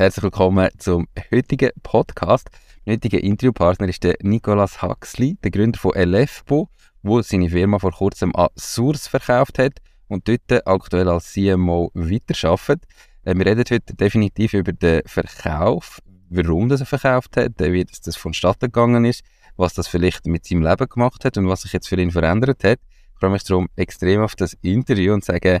herzlich willkommen zum heutigen Podcast. Mein heutiger Interviewpartner ist der Nicolas Huxley, der Gründer von LFBO, wo seine Firma vor kurzem an Source verkauft hat und dort aktuell als CMO weiterarbeitet. Äh, wir reden heute definitiv über den Verkauf, warum das er verkauft hat, wie das vonstatten gegangen ist, was das vielleicht mit seinem Leben gemacht hat und was sich jetzt für ihn verändert hat. Ich freue mich darum extrem auf das Interview und sage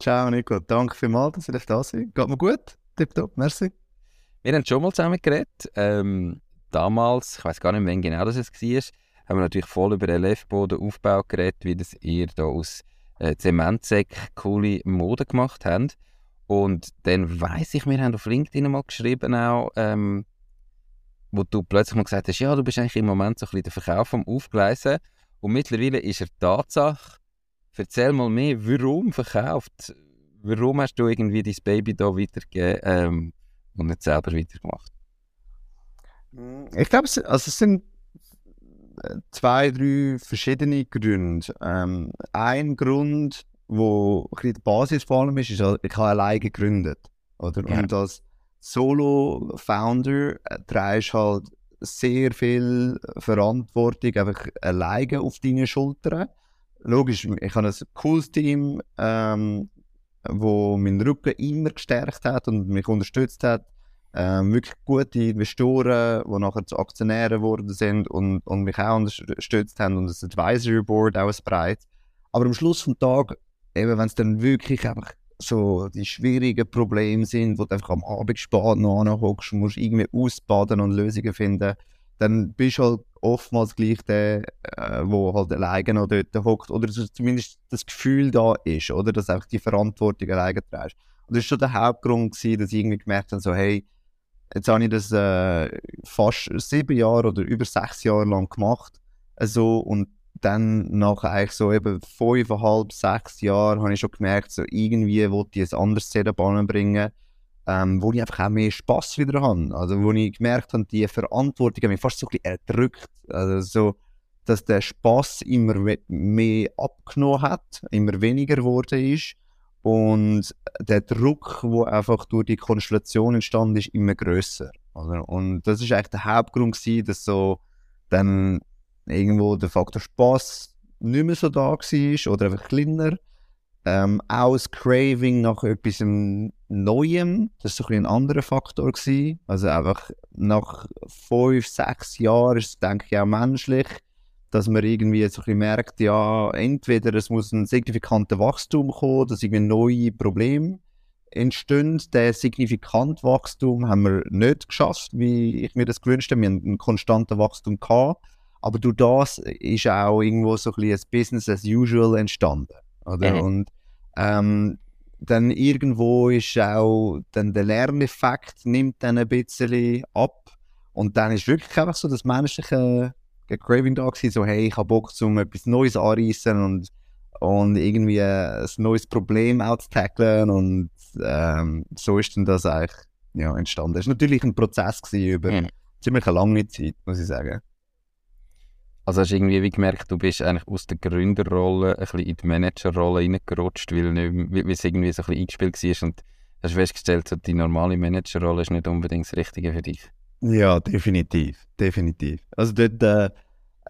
Ciao Nico, danke vielmals, dass ich da sein Geht mir gut? Tipptopp, merci. Wir haben schon mal zusammen geredet. Ähm, damals, ich weiß gar nicht, wann genau das war, haben wir natürlich voll über den Aufbau geredet, wie das ihr da aus äh, Zementsäck coole Mode gemacht habt. Und dann weiss ich, wir haben auf LinkedIn mal geschrieben auch, ähm, wo du plötzlich mal gesagt hast, ja, du bist eigentlich im Moment so ein bisschen der Verkauf am Aufgleisen. Und mittlerweile ist er Tatsache, Erzähl mal mehr, warum verkauft? Warum hast du irgendwie dein Baby da weitergegeben ähm, und nicht selber weitergemacht? Ich glaube, es, also es sind äh, zwei, drei verschiedene Gründe. Ähm, ein Grund, wo die Basis vor allem ist, ist, ich habe alleine gegründet. Oder? Ja. Und als Solo-Founder äh, trägst halt sehr viel Verantwortung einfach alleine auf deine Schultern logisch, ich habe ein cooles Team, ähm, wo meinen Rücken immer gestärkt hat und mich unterstützt hat. Ähm, wirklich gute Investoren, die nachher zu Aktionären geworden sind und, und mich auch unterstützt haben und das Advisory Board auch breit. Aber am Schluss des Tages, wenn es dann wirklich einfach so die schwierigen Probleme sind, wo du einfach am Abend spät noch anhockst, musst irgendwie ausbaden und Lösungen finden, dann bist du halt oftmals gleich der, äh, wo halt alleine noch dort hockt oder zumindest das Gefühl da ist, oder, dass auch die Verantwortung alleine trägst. Und das war schon der Hauptgrund gewesen, dass ich irgendwie gemerkt habe, so, hey, jetzt habe ich das äh, fast sieben Jahre oder über sechs Jahre lang gemacht, also, und dann nach eigentlich so eben fünfeinhalb, sechs Jahren habe ich schon gemerkt, so irgendwie wollte ich ein anderes Setup bringen ähm, wo ich einfach auch mehr Spass wieder habe. Also wo ich gemerkt habe, die Verantwortung hat mich fast so ein bisschen erdrückt. Also so, dass der Spass immer mehr abgenommen hat, immer weniger geworden ist und der Druck, wo einfach durch die Konstellation entstanden ist, immer größer. Also, und das ist eigentlich der Hauptgrund gewesen, dass so dann irgendwo der Faktor Spass nicht mehr so da war oder einfach kleiner ähm, auch das Craving nach etwas Neuem, das war so ein, ein anderer Faktor. Gewesen. Also einfach nach fünf, sechs Jahren ist es, denke ich, auch menschlich, dass man irgendwie so ein merkt, ja, entweder es muss ein signifikanter Wachstum kommen, dass irgendwie neue Probleme entstehen. Der signifikante Wachstum haben wir nicht geschafft, wie ich mir das gewünscht habe. Wir haben ein konstantes Wachstum gehabt. Aber durch das ist auch irgendwo so ein, ein Business as usual entstanden. Oder? Mhm. Und ähm, dann irgendwo ist auch dann der Lerneffekt nimmt dann ein bisschen ab. Und dann ist wirklich einfach so das menschliche Craving da gewesen, so hey, ich habe Bock, um etwas Neues anreißen und, und irgendwie ein neues Problem auch zu tackeln und ähm, so ist dann das eigentlich ja, entstanden. Es war natürlich ein Prozess über mhm. ziemlich eine lange Zeit, muss ich sagen. Also hast du irgendwie wie gemerkt, du bist eigentlich aus der Gründerrolle ein bisschen in die Managerrolle reingerutscht, weil, nicht, es irgendwie so ein bisschen eingespielt war und hast festgestellt, so die normale Managerrolle ist nicht unbedingt das Richtige für dich. Ja, definitiv, definitiv. Also dort, äh,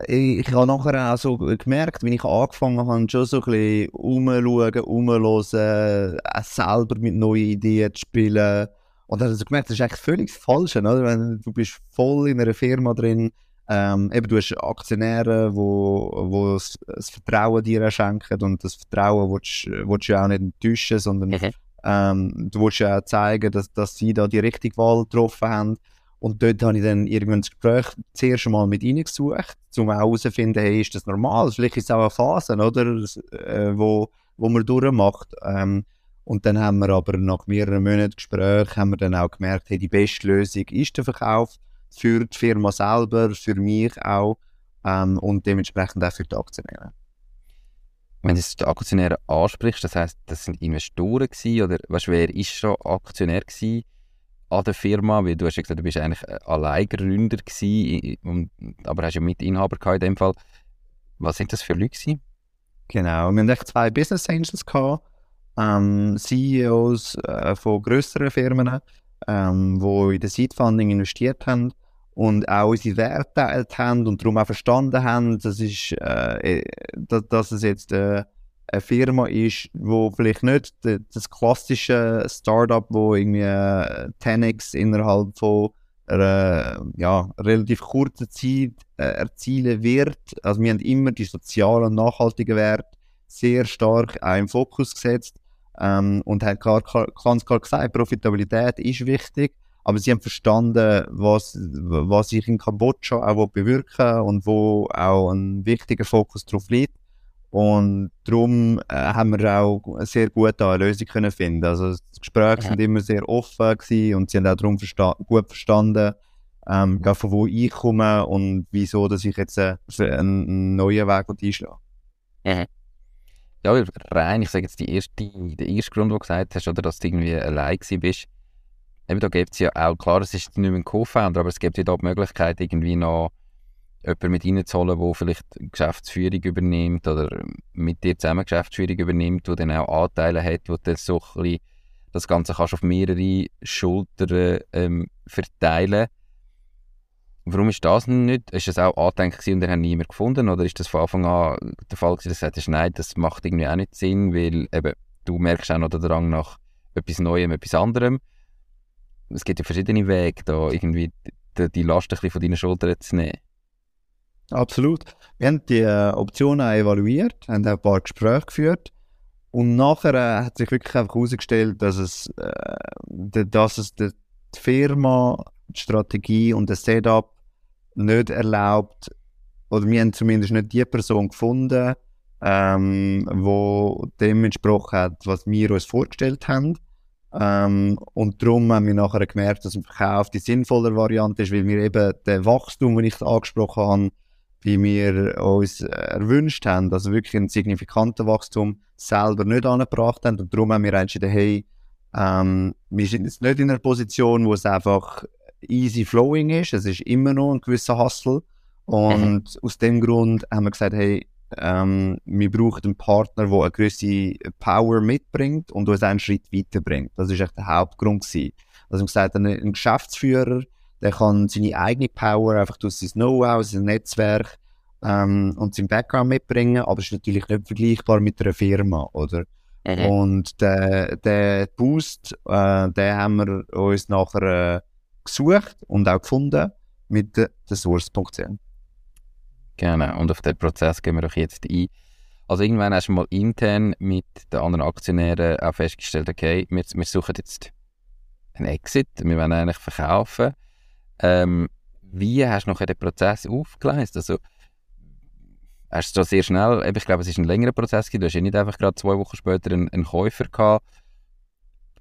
ich, ich habe nachher auch so gemerkt, wenn ich angefangen habe, schon so ein bisschen rumschauen, rumhören, auch selber mit neuen Ideen zu spielen. Und dann habe ich gemerkt, das ist eigentlich völlig falsch, oder? Du bist voll in einer Firma drin, ähm, eben, du hast Aktionäre, wo, wo das, das Vertrauen dir schenken und das Vertrauen willst, willst du auch nicht enttäuschen, sondern Mhm. ähm, du willst ja auch zeigen, dass, dass sie da die richtige Wahl getroffen haben. Und dort habe ich dann irgendwann das Gespräch zuerst einmal mit ihnen gesucht, um auch herauszufinden, hey, ist das normal? Vielleicht ist es auch eine Phase, oder? Das, Äh, wo, wo man durchmacht. Ähm, und dann haben wir aber nach mehreren Monaten Gespräch haben wir dann auch gemerkt, hey, die beste Lösung ist der Verkauf für die Firma selber, für mich auch ähm, und dementsprechend auch für die Aktionäre. Wenn du die Aktionäre ansprichst, das heisst, das sind Investoren gewesen, oder weißt, wer ist schon Aktionär gewesen an der Firma? Weil du hast ja gesagt, du bist eigentlich Alleingründer gewesen, aber hast ja Mitinhaber gehabt in dem Fall. Was sind das für Leute gewesen? Genau, wir hatten zwei Business Angels, gehabt, ähm, CEOs äh, von grösseren Firmen, ähm, die in das Seed Funding investiert haben und auch unsere Werte geteilt haben und darum auch verstanden haben, dass, ist, äh, dass, dass es jetzt äh, eine Firma ist, wo vielleicht nicht das klassische Startup, wo irgendwie äh, 10x innerhalb von einer ja, relativ kurzen Zeit äh, erzielen wird. Also wir haben immer die sozialen und nachhaltigen Werte sehr stark auch im Fokus gesetzt ähm, und haben klar, klar, ganz klar gesagt, Profitabilität ist wichtig, aber sie haben verstanden, was, was ich in Kambodscha auch bewirken und wo auch ein wichtiger Fokus drauf liegt. Und darum äh, haben wir auch sehr gut eine Lösung können finden. Also die Gespräche Ja. sind immer sehr offen gewesen und sie haben auch darum versta gut verstanden, ähm, ja, von wo ich komme und wieso, dass ich jetzt äh, einen, neuen Weg einschlage. Ja, rein, ich sage jetzt, die erste, der erste Grund, den du gesagt hast, oder, dass du irgendwie allein bist, eben da gibt es ja auch, klar, es ist nicht mehr ein Co-Founder, aber es gibt ja da die Möglichkeit, irgendwie noch jemanden mit reinzuholen, der vielleicht Geschäftsführung übernimmt oder mit dir zusammen Geschäftsführung übernimmt, der dann auch Anteile hat, wo du so ein bisschen das Ganze kannst auf mehrere Schultern ähm, verteilen Warum ist das nicht? Ist das auch angedenkt gewesen und ihr habt niemand gefunden? Oder ist das von Anfang an der Fall gewesen, dass du gesagt hast, nein, das macht irgendwie auch nicht Sinn, weil eben, du merkst auch noch den Drang nach etwas Neuem, etwas anderem. Es gibt ja verschiedene Wege, da irgendwie die, die Last ein von deinen Schultern zu nehmen. Absolut. Wir haben die äh, Optionen evaluiert, haben ein paar Gespräche geführt und nachher äh, hat sich wirklich einfach herausgestellt, dass es, äh, dass es die Firma, die Strategie und das Setup nicht erlaubt, oder wir haben zumindest nicht die Person gefunden, ähm, wo dem entsprochen hat, was wir uns vorgestellt haben. Ähm, und darum haben wir nachher gemerkt, dass ein Verkauf die sinnvollere Variante ist, weil wir eben den Wachstum, den ich angesprochen habe, wie wir uns erwünscht haben, also wirklich ein signifikantes Wachstum selber nicht angebracht haben. Und darum haben wir entschieden, hey, ähm, wir sind jetzt nicht in einer Position, wo es einfach easy flowing ist. Es ist immer noch ein gewisser Hustle. Und aus dem Grund haben wir gesagt, hey, ähm, wir brauchen einen Partner, der eine gewisse Power mitbringt und uns einen Schritt weiterbringt. Das ist echt der Hauptgrund gewesen. Also wir haben gesagt, ein, ein Geschäftsführer, der kann seine eigene Power einfach durch sein Know-how, sein Netzwerk ähm, und sein Background mitbringen, aber es ist natürlich nicht vergleichbar mit einer Firma, oder? Und der, der Boost, äh, den haben wir uns nachher äh, gesucht und auch gefunden mit der, Source.ch. Genau, und auf den Prozess gehen wir doch jetzt ein. Also irgendwann hast du mal intern mit den anderen Aktionären auch festgestellt, okay, wir, wir suchen jetzt einen Exit, wir wollen eigentlich verkaufen. Ähm, wie hast du noch den Prozess aufgeleistet? Also, hast du sehr schnell, ich glaube, es ist ein längerer Prozess du hast ja nicht einfach gerade zwei Wochen später einen, einen Käufer gehabt.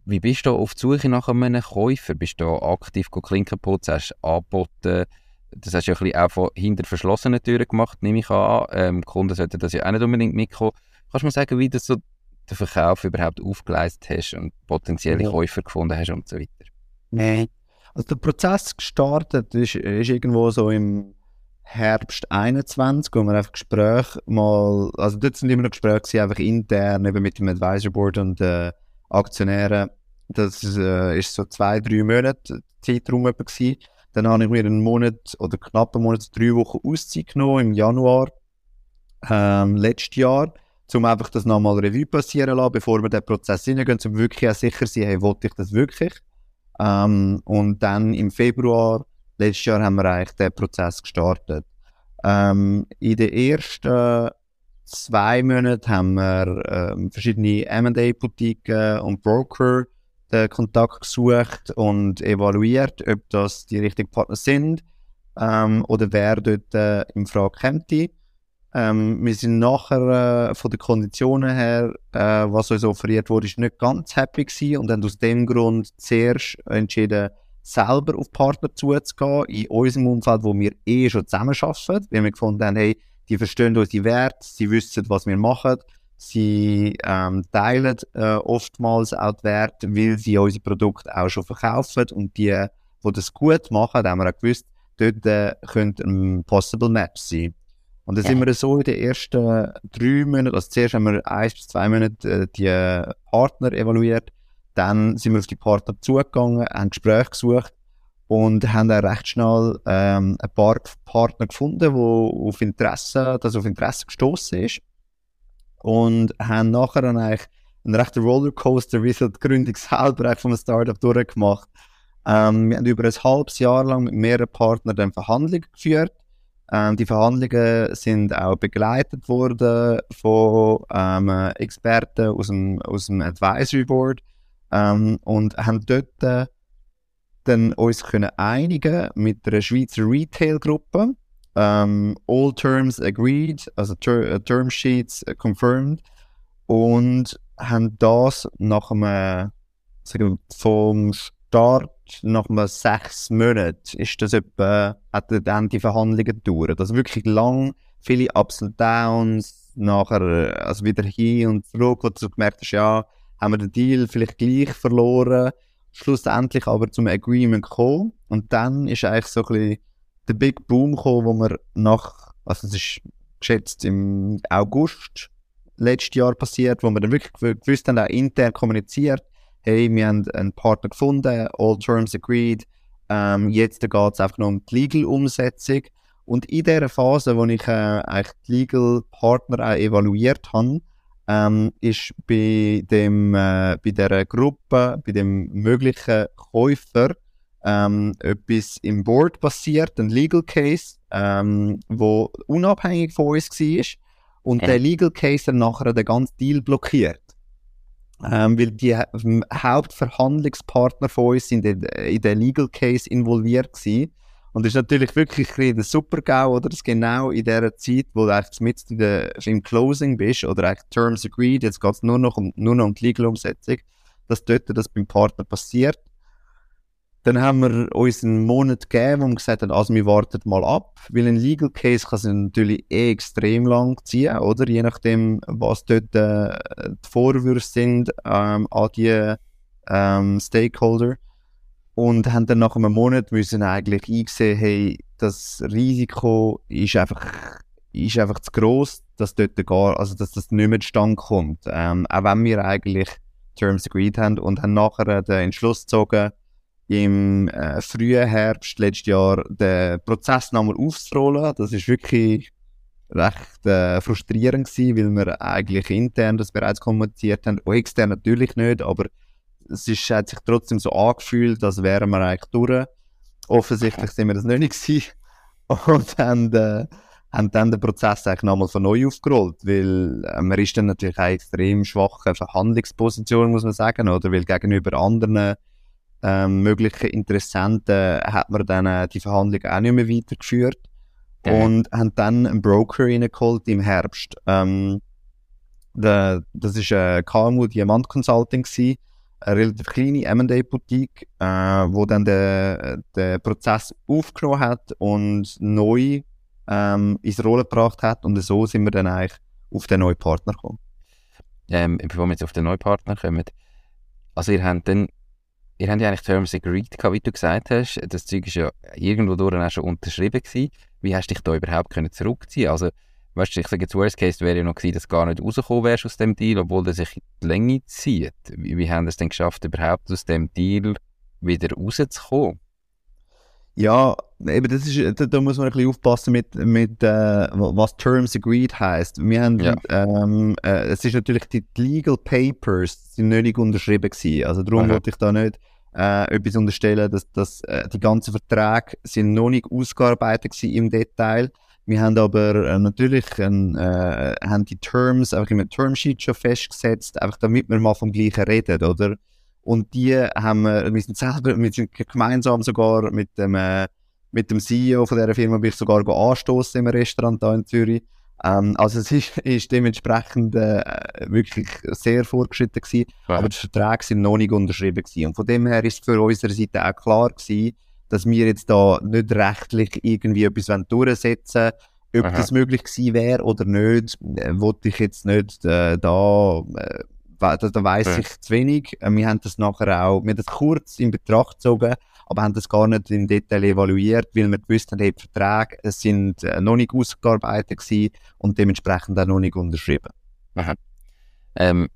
Wie bist du auf die Suche nach einem Käufer? Bist du aktiv Klinken putzen, hast du angeboten, das hast du ja ein bisschen auch von hinter verschlossenen Türen gemacht, nehme ich an. Ähm, Kunden sollten das ja auch nicht unbedingt mitkommen. Kannst du mir sagen, wie du so den Verkauf überhaupt aufgeleistet hast und potenzielle Ja. Käufer gefunden hast und so weiter? Nein. Also der Prozess gestartet ist, ist irgendwo so im Herbst 21, wo wir einfach Gespräche mal, also dort sind immer noch Gespräche gewesen, einfach intern, eben mit dem Advisor Board und äh, Aktionären. Das äh, ist so zwei, drei Monate Zeitraum gewesen. Dann habe ich mir einen Monat oder knapp einen Monat, drei Wochen Auszeit genommen im Januar ähm, letztes Jahr, um einfach das nochmal Revue passieren lassen, bevor wir den Prozess hineingehen, um wirklich auch sicher zu sein, hey, wollte ich das wirklich? Ähm, und dann im Februar letztes Jahr haben wir eigentlich den Prozess gestartet. Ähm, in den ersten zwei Monaten haben wir ähm, verschiedene M&A-Boutiquen und Broker den Kontakt gesucht und evaluiert, ob das die richtigen Partner sind ähm, oder wer dort äh, in Frage käme. Ähm, wir sind nachher äh, von den Konditionen her, äh, was uns offeriert wurde, ist nicht ganz happy gewesen und haben aus dem Grund zuerst entschieden, selber auf Partner zuzugehen, in unserem Umfeld, wo wir eh schon zusammenarbeiten, weil wir gefunden haben, hey, die verstehen unsere Werte, sie wissen, was wir machen, sie ähm, teilen äh, oftmals auch die Werte, weil sie unsere Produkte auch schon verkaufen und die, die das gut machen, haben wir auch gewusst, dort äh, könnte ein possible Match sein. Und dann ja. sind wir so in den ersten drei Monaten, also zuerst haben wir eins bis zwei Monate äh, die Partner evaluiert, dann sind wir auf die Partner zugegangen, haben Gespräche gesucht und haben dann recht schnell ähm, ein paar Partner gefunden, wo auf Interesse, das auf Interesse gestoßen ist. Und haben nachher dann eigentlich einen rechten Rollercoaster wie so die Gründung selber von einem Startup durchgemacht. Ähm, wir haben über ein halbes Jahr lang mit mehreren Partnern dann Verhandlungen geführt. Ähm, die Verhandlungen sind auch begleitet worden von ähm, Experten aus dem, aus dem Advisory Board. Ähm, und haben dort äh, dann uns können einigen mit einer Schweizer Retail-Gruppe. Ähm, all terms agreed, also ter uh, Term Sheets confirmed und haben das nach einem, sagen wir, vom Start nach einem sechs Monaten ist das etwa, hat dann die Verhandlungen gedauert. Also wirklich lang, viele Ups und Downs, nachher, also wieder hin und zurück, wo du gemerkt hast, ja, haben wir den Deal vielleicht gleich verloren, schlussendlich aber zum Agreement gekommen und dann ist eigentlich so ein bisschen der Big Boom gekommen, wo wir nach, also es ist geschätzt im August letztes Jahr passiert, wo wir dann wirklich gewusst haben, auch intern kommuniziert, hey, wir haben einen Partner gefunden, all terms agreed, ähm, jetzt geht es einfach noch um die Legal-Umsetzung. Und in dieser Phase, wo ich äh, eigentlich die Legal-Partner auch evaluiert habe, ähm, ist bei, dem, äh, bei dieser Gruppe, bei dem möglichen Käufer, ähm, etwas im Board passiert, ein Legal Case, ähm, wo unabhängig von uns war. Und ja. der Legal Case dann nachher den ganzen Deal blockiert ähm, weil die Hauptverhandlungspartner von uns sind in, in den Legal Case involviert gewesen. Und ist natürlich wirklich ein super GAU, oder? Das genau in der Zeit, wo du eigentlich mit im Closing bist, oder eigentlich Terms agreed, jetzt geht es nur noch um, nur noch um die Legal-Umsetzung, dass dort das beim Partner passiert. Dann haben wir uns einen Monat gegeben, wo wir gesagt haben, also wir warten mal ab, weil ein Legal Case kann sich natürlich eh extrem lang ziehen, oder? Je nachdem, was dort äh, die Vorwürfe sind ähm, an die ähm, Stakeholder. Und haben dann nach einem Monat müssen eigentlich eingesehen, hey, das Risiko ist einfach, ist einfach zu gross, dass dort gar, also dass das nicht mehr zustande kommt. Ähm, auch wenn wir eigentlich Terms agreed haben und haben nachher den Entschluss gezogen, im äh, frühen Herbst letztes Jahr den Prozess nochmal aufzurollen. Das ist wirklich recht äh, frustrierend gewesen, weil wir eigentlich intern das bereits kommuniziert haben, und extern natürlich nicht, aber es ist, hat sich trotzdem so angefühlt, als wären wir eigentlich durch. Offensichtlich sind wir das nicht gewesen. und haben, äh, haben dann den Prozess eigentlich nochmal von neu aufgerollt, weil äh, man ist dann natürlich eine extrem schwache Verhandlungsposition, muss man sagen, oder weil gegenüber anderen ähm, möglichen Interessenten hat man dann äh, die Verhandlungen auch nicht mehr weitergeführt mhm. und haben dann einen Broker reingeholt im Herbst. Ähm, der, das ist ein KMU Diamant Consulting gewesen, eine relativ kleine M&A Boutique, äh, wo dann den, den Prozess aufgenommen hat und neu ähm, ins Rollen gebracht hat und so sind wir dann eigentlich auf den neuen Partner gekommen. Ähm, bevor wir jetzt auf den neuen Partner kommen, also ihr habt dann ihr habt ja eigentlich Terms agreed wie du gesagt hast. Das Zeug ist ja irgendwo durch auch schon unterschrieben gewesen. Wie hast du dich da überhaupt können zurückziehen Also, weißt du, ich sage jetzt, Worst Case wäre ja noch gewesen, dass du gar nicht rausgekommen wärst aus dem Deal, obwohl der sich in die Länge zieht. Wie, wie haben es denn geschafft, überhaupt aus dem Deal wieder rauszukommen? Ja, eben das ist, da, da muss man ein bisschen aufpassen mit, mit äh, was Terms Agreed heißt. Wir haben, Ja. ähm, äh, es ist natürlich die die Legal Papers sind nicht unterschrieben gewesen. Also darum Aha. wollte ich da nicht äh, etwas unterstellen, dass, dass äh, die ganzen Verträge sind noch nicht ausgearbeitet gewesen im Detail. Wir haben aber äh, natürlich ein, äh, haben die Terms einfach im Termsheet schon festgesetzt, einfach damit wir mal vom Gleichen reden, oder? Und die haben wir, wir sind selber, wir sind gemeinsam sogar mit dem, äh, mit dem CEO von dieser Firma bin ich sogar anstoßen im Restaurant da in Zürich. Ähm, also es ist, ist dementsprechend äh, wirklich sehr fortgeschritten gewesen, aber die Verträge sind noch nicht unterschrieben gewesen. Und von dem her ist für unsere Seite auch klar gewesen, dass wir jetzt da nicht rechtlich irgendwie etwas durchsetzen wollen. Ob Aha. das möglich gewesen wäre oder nicht, äh, wollte ich jetzt nicht äh, da, äh, da, da weiss Ja. ich zu wenig. Äh, wir haben das nachher auch, wir haben das kurz in Betracht gezogen, aber haben das gar nicht im Detail evaluiert, weil wir gewusst haben, hey, die Verträge es sind äh, noch nicht ausgearbeitet gewesen und dementsprechend auch noch nicht unterschrieben. Ähm,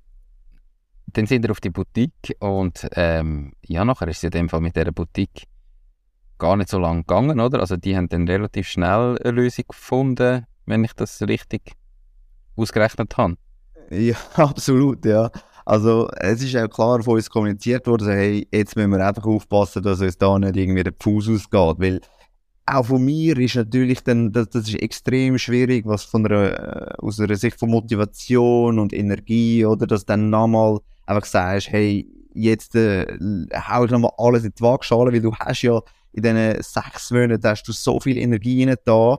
dann sind wir auf die Boutique und ähm, ja, nachher ist es in dem Fall mit dieser Boutique gar nicht so lange gegangen, oder? Also die haben dann relativ schnell eine Lösung gefunden, wenn ich das richtig ausgerechnet habe. Ja, absolut, ja. Also es ist auch klar von uns kommuniziert worden, hey, jetzt müssen wir einfach aufpassen, dass uns da nicht irgendwie der Fuß ausgeht, weil auch von mir ist natürlich dann, das, das ist extrem schwierig, was von einer, äh, aus einer Sicht von Motivation und Energie, oder, dass dann nochmal einfach sagst, hey, jetzt äh, hau ich nochmal alles in die Waagschale, weil du hast ja in diesen sechs Monaten hast du so viel Energie rein da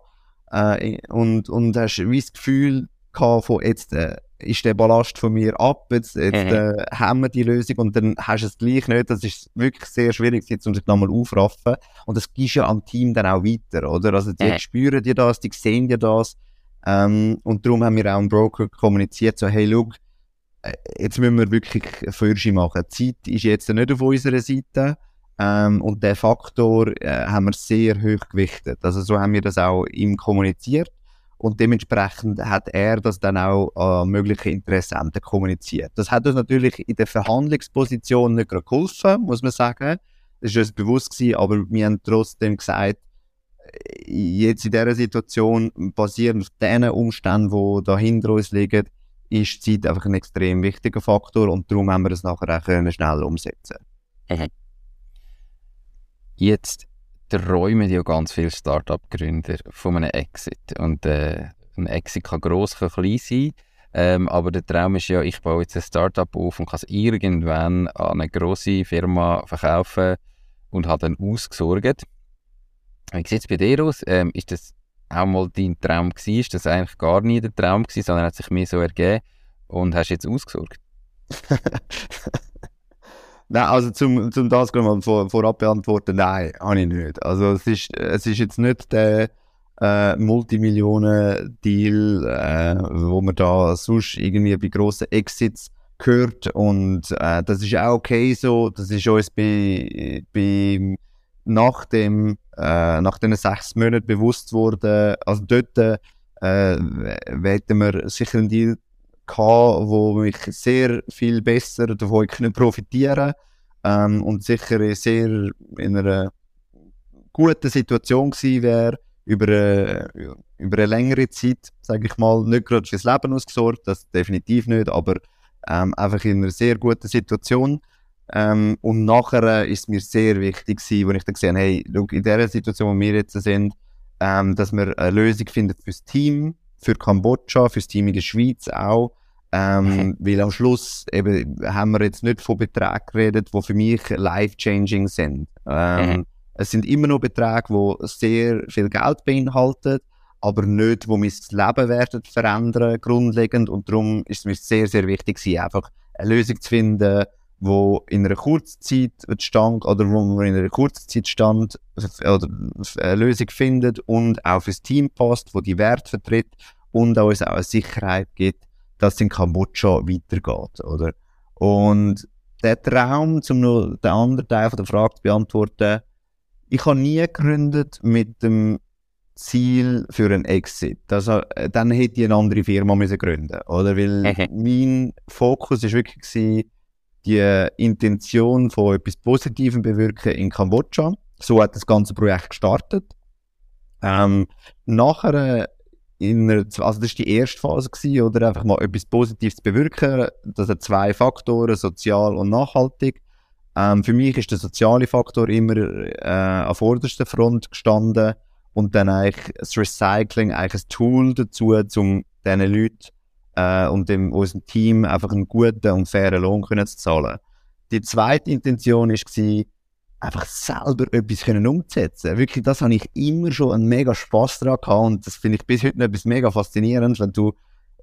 äh, und, und hast wie das Gefühl gehabt von jetzt äh, ist der Ballast von mir ab, jetzt, jetzt Mhm. äh, haben wir die Lösung und dann hast du es gleich nicht. Das ist wirklich sehr schwierig, jetzt, um sich nochmal aufraffen. Und das gibst ja am Team dann auch weiter, oder? Also die Mhm. spüren dir das, die sehen dir das. Ähm, und darum haben wir auch einen Broker kommuniziert, so hey, look, äh, jetzt müssen wir wirklich Fürsche machen. Die Zeit ist jetzt nicht auf unserer Seite. Ähm, und der Faktor äh, haben wir sehr hoch gewichtet. Also so haben wir das auch ihm kommuniziert. Und dementsprechend hat er das dann auch an mögliche Interessenten kommuniziert. Das hat uns natürlich in der Verhandlungsposition nicht gerade geholfen, muss man sagen. Das ist uns bewusst gewesen, aber wir haben trotzdem gesagt, äh, jetzt in dieser Situation, basierend auf den Umständen, die da hinter uns liegen, ist die Zeit einfach ein extrem wichtiger Faktor und darum haben wir das nachher auch können schnell umsetzen Jetzt träumen ja ganz viele Start-up-Gründer von einem Exit. Und äh, ein Exit kann gross, kann klein sein. Ähm, aber der Traum ist ja, ich baue jetzt ein Start-up auf und kann es irgendwann an eine grosse Firma verkaufen und habe dann ausgesorgt. Wie sieht es bei dir aus? Ähm, ist das auch mal dein Traum gewesen? Ist das eigentlich gar nie der Traum gewesen, sondern hat sich mir so ergeben und hast jetzt ausgesorgt? Nein, also zum, zum das mal vor, vorab beantworten, nein, habe ich nicht. Also es ist, es ist jetzt nicht der äh, Multimillionen-Deal, äh, wo man da sonst irgendwie bei grossen Exits gehört und äh, das ist auch okay so. Das ist uns bei, bei nach dem äh, nach den sechs Monaten bewusst worden. Also dort äh, hätten wir sicher einen Deal gehabt, wo ich sehr viel besser davon können profitieren ähm, und sicher sehr in einer guten Situation gewesen wäre über eine, über eine längere Zeit, sage ich mal, nicht gerade fürs Leben ausgesorgt, das definitiv nicht, aber ähm, einfach in einer sehr guten Situation. Ähm, und nachher äh, ist mir sehr wichtig wo ich dann gesehen habe, hey, schau, in der Situation, wo wir jetzt sind, ähm, dass wir eine Lösung finden fürs Team, für Kambodscha, fürs Team in der Schweiz auch. Ähm, weil am Schluss eben haben wir jetzt nicht von Beträgen geredet, die für mich life-changing sind. Ähm, Mhm. Es sind immer noch Beträge, die sehr viel Geld beinhalten, aber nicht, wo mein Leben werden verändern, grundlegend. Und darum ist es mir sehr, sehr wichtig gewesen, einfach eine Lösung zu finden, wo in einer kurzen Zeit stand, oder wo man in einer kurzen Zeit stand, oder eine Lösung findet und auch fürs Team passt, wo die Werte vertritt und auch uns auch eine Sicherheit gibt, dass es in Kambodscha weitergeht, oder? Und der Traum, um noch den anderen Teil von der Frage zu beantworten, ich habe nie gegründet mit dem Ziel für einen Exit. Also, äh, dann hätte ich eine andere Firma müssen gründen, oder? Weil mein Fokus ist wirklich gewesen, die Intention von etwas Positivem bewirken in Kambodscha. so hat das ganze Projekt gestartet. Ähm, nachher in einer, also das war die erste Phase gewesen, oder einfach mal etwas Positives bewirken. Das hat zwei Faktoren, sozial und nachhaltig. Ähm, für mich ist der soziale Faktor immer äh, an vorderster Front gestanden und dann eigentlich das Recycling eigentlich ein Tool dazu, um diesen Leuten äh, und dem, unserem Team einfach einen guten und fairen Lohn können zu zahlen. Die zweite Intention war, einfach selber etwas können umzusetzen. Wirklich, das habe ich immer schon einen mega Spass daran gehabt und das finde ich bis heute noch etwas mega faszinierend, wenn du,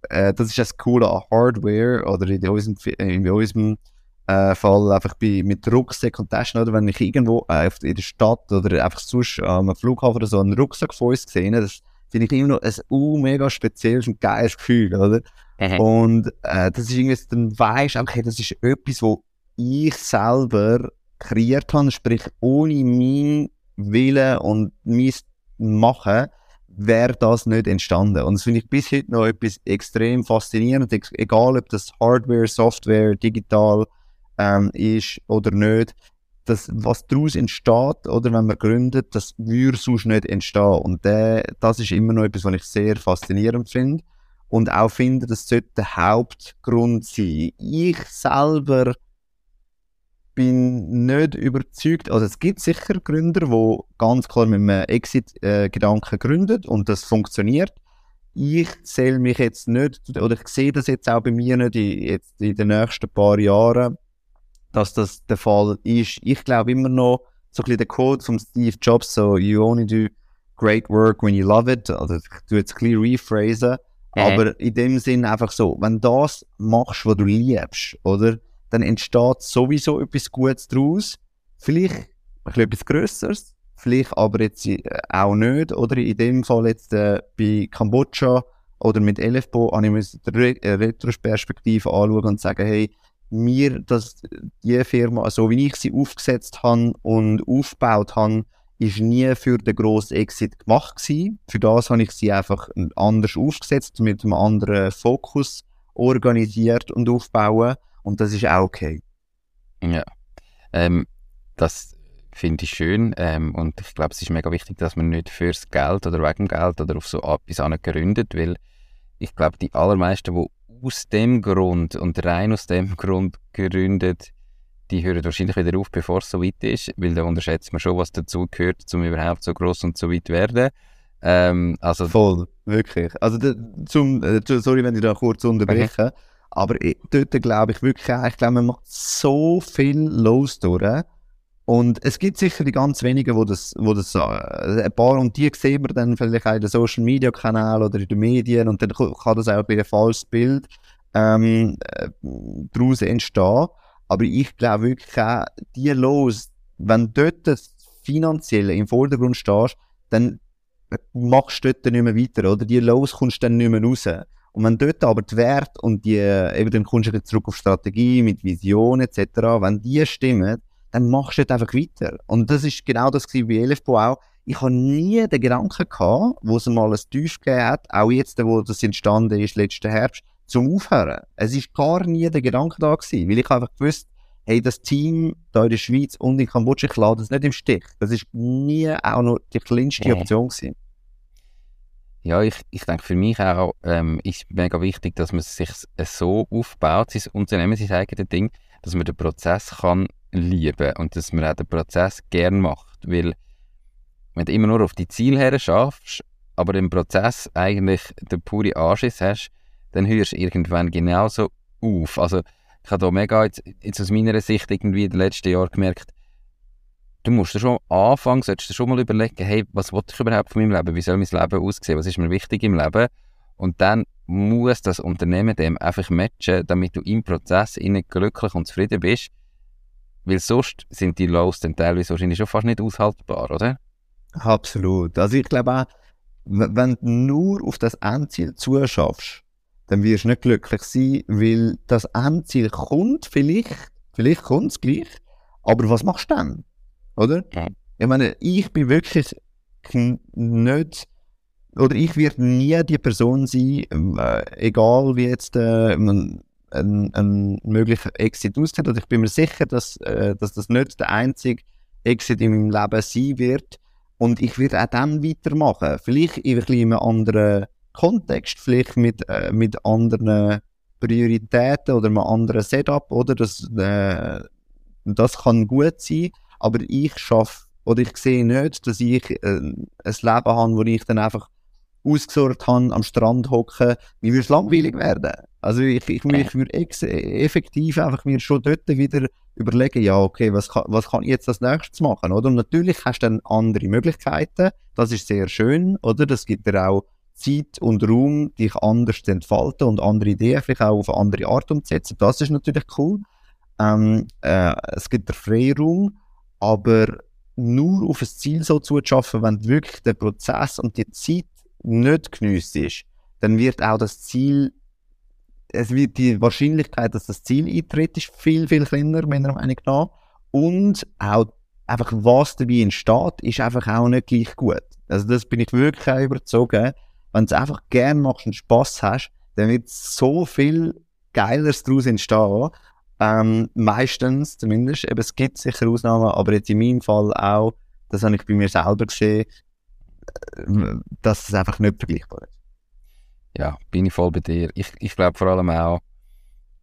äh, das ist das Coole an Hardware oder in unserem, in unserem äh, Fall einfach bei, mit Rucksack und Taschen oder wenn ich irgendwo äh, in der Stadt oder einfach sonst äh, am Flughafen oder so einen Rucksack von uns gesehen das finde ich immer noch ein uh, mega spezielles und geiles Gefühl, oder? Mhm. Und äh, das ist irgendwie, dann weisst du, okay, das ist etwas, wo ich selber kreiert habe, sprich ohne mein Willen und mein Machen, wäre das nicht entstanden. Und das finde ich bis heute noch etwas extrem faszinierend, egal ob das Hardware, Software, digital ähm, ist oder nicht. Das, was daraus entsteht, oder wenn man gründet, das würde sonst nicht entstehen. Und der, das ist immer noch etwas, was ich sehr faszinierend finde. Und auch finde, das sollte der Hauptgrund sein. Ich selber bin nicht überzeugt. Also es gibt sicher Gründer, die ganz klar mit einem Exit-Gedanken gründen und das funktioniert. Ich zähle mich jetzt nicht, oder ich sehe das jetzt auch bei mir nicht in, jetzt in den nächsten paar Jahren, dass das der Fall ist. Ich glaube immer noch, so ein bisschen der Code von Steve Jobs, so you only do great work when you love it. Also ich tue jetzt ein bisschen rephrasen. Mhm. Aber in dem Sinn einfach so, wenn du das machst, was du liebst, oder? Dann entsteht sowieso etwas Gutes daraus. Vielleicht ein etwas Größeres, vielleicht aber jetzt äh, auch nicht. Oder in dem Fall jetzt äh, bei Kambodscha oder mit LFBO habe ich die Re äh, Retrospektive anschauen und sagen, hey, mir, dass die Firma, so wie ich sie aufgesetzt habe und aufgebaut habe, ist nie für den grossen Exit gemacht gewesen. Für das habe ich sie einfach anders aufgesetzt, mit einem anderen Fokus organisiert und aufbauen. Und das ist auch okay. Ja. Ähm, das finde ich schön. Ähm, und ich glaube, es ist mega wichtig, dass man nicht fürs Geld oder wegen Geld oder auf so etwas gründet, weil ich glaube, die allermeisten, die aus dem Grund und rein aus dem Grund gründet, die hören wahrscheinlich wieder auf, bevor es so weit ist, weil da unterschätzt man schon, was dazu gehört, um überhaupt so groß und so weit zu werden. Ähm, also Voll, wirklich. Also, zum, äh, sorry, wenn ich da kurz unterbreche. Okay. Aber dort glaube ich wirklich, ich glaube, man macht so viel los durch. Und es gibt sicher die ganz wenigen, wo das, wo das, äh, ein paar, und die sehen wir dann vielleicht auch in den Social Media Kanälen oder in den Medien, und dann kann das auch ein falsches Bild, ähm, äh, daraus entstehen. Aber ich glaube wirklich auch, die los, wenn dort das Finanzielle im Vordergrund stehst, dann machst du dort nicht mehr weiter, oder? Die los kommst du dann nicht mehr raus. Und wenn dort aber die Werte und die, eben dann kommst du zurück auf Strategie mit Vision etc., wenn die stimmen, dann machst du dort einfach weiter. Und das ist genau das wie bei LFBO auch. Ich habe nie den Gedanken gehabt, wo es mal ein Tief gegeben hat, auch jetzt, wo das entstanden ist, letzten Herbst, zum Aufhören. Es ist gar nie der Gedanke da gewesen, weil ich einfach gewusst, hey, das Team da in der Schweiz und in Kambodscha, ich lade das nicht im Stich. Das ist nie auch nur die kleinste Option gewesen. Ja, ich, ich denke für mich auch ähm, ist mega wichtig, dass man sich so aufbaut, sein Unternehmen, sein eigenes Ding, dass man den Prozess kann lieben und dass man auch den Prozess gern macht, weil wenn du immer nur auf die Ziele her schaffst, aber im Prozess eigentlich den pure Anschiss hast, dann hörst du irgendwann genauso auf. Also ich habe da mega jetzt, jetzt aus meiner Sicht irgendwie in den letzten Jahren gemerkt, du musst dir schon anfangen, solltest du schon mal überlegen, hey, was will ich überhaupt von meinem Leben? Wie soll mein Leben aussehen? Was ist mir wichtig im Leben? Und dann muss das Unternehmen dem einfach matchen, damit du im Prozess glücklich und zufrieden bist. Weil sonst sind die Lows dann teilweise wahrscheinlich schon fast nicht aushaltbar, oder? Absolut. Also ich glaube auch, wenn du nur auf das Endziel zuschaffst, dann wirst du nicht glücklich sein, weil das Endziel kommt vielleicht, vielleicht kommt es gleich, aber was machst du dann? Oder? Ich meine, ich bin wirklich nicht, oder ich werde nie die Person sein, äh, egal wie jetzt äh, ein, ein, ein möglicher Exit aussieht. Und ich bin mir sicher, dass, äh, dass das nicht der einzige Exit in meinem Leben sein wird. Und ich werde auch dann weitermachen. Vielleicht in einem anderen Kontext, vielleicht mit, äh, mit anderen Prioritäten oder einem anderen Setup, oder? Das, äh, das kann gut sein, aber ich schaffe oder ich sehe nicht, dass ich äh, ein Leben habe, wo ich dann einfach ausgesorgt habe, am Strand hocken, mir würde es langweilig werden. Also ich, ich, ich würde effektiv einfach mir schon dort wieder überlegen, ja, okay, was kann, was kann ich jetzt als nächstes machen, oder? Und natürlich hast du dann andere Möglichkeiten, das ist sehr schön, oder? Das gibt dir auch Zeit und Raum, dich anders zu entfalten und andere Ideen vielleicht auch auf eine andere Art umzusetzen. Das ist natürlich cool. Ähm, äh, es gibt dir Freiraum, aber nur auf ein Ziel so zu schaffen, wenn wirklich der Prozess und die Zeit nicht geniessest, dann wird auch das Ziel, es wird die Wahrscheinlichkeit, dass das Ziel eintritt, ist viel, viel kleiner, meiner Meinung nach. Und auch einfach, was dabei entsteht, ist einfach auch nicht gleich gut. Also das bin ich wirklich auch überzogen. Wenn du es einfach gern machst und Spass hast, dann wird so viel Geileres daraus entstehen. Ähm, meistens zumindest. Eben, es gibt sicher Ausnahmen, aber jetzt in meinem Fall auch, das habe ich bei mir selber gesehen, äh, dass es einfach nicht vergleichbar ist. Ja, bin ich voll bei dir. Ich, ich glaube vor allem auch,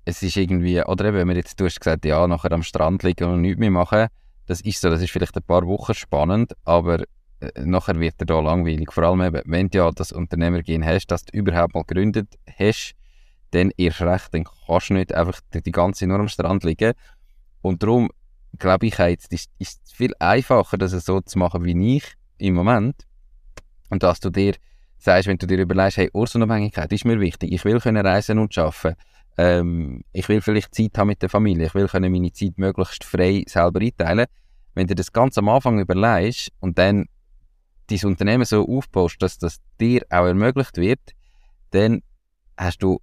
es ist irgendwie, oder eben, wenn wir jetzt, du hast gesagt, ja, nachher am Strand liegen und nichts mehr machen, das ist so, das ist vielleicht ein paar Wochen spannend, aber äh, nachher wird er da langweilig. Vor allem eben, wenn du ja das Unternehmergehen hast, dass du überhaupt mal gegründet hast, dann erst recht, dann kannst du nicht einfach die ganze nur am Strand liegen. Und darum glaube ich, jetzt ist es viel einfacher, das so zu machen wie ich im Moment. Und dass du dir sagst, wenn du dir überlegst, hey, Ortsunabhängigkeit ist mir wichtig, ich will können reisen und arbeiten, ähm, ich will vielleicht Zeit haben mit der Familie, ich will können meine Zeit möglichst frei selber einteilen. Wenn du das ganz am Anfang überlegst und dann dein Unternehmen so aufbaust, dass das dir auch ermöglicht wird, dann hast du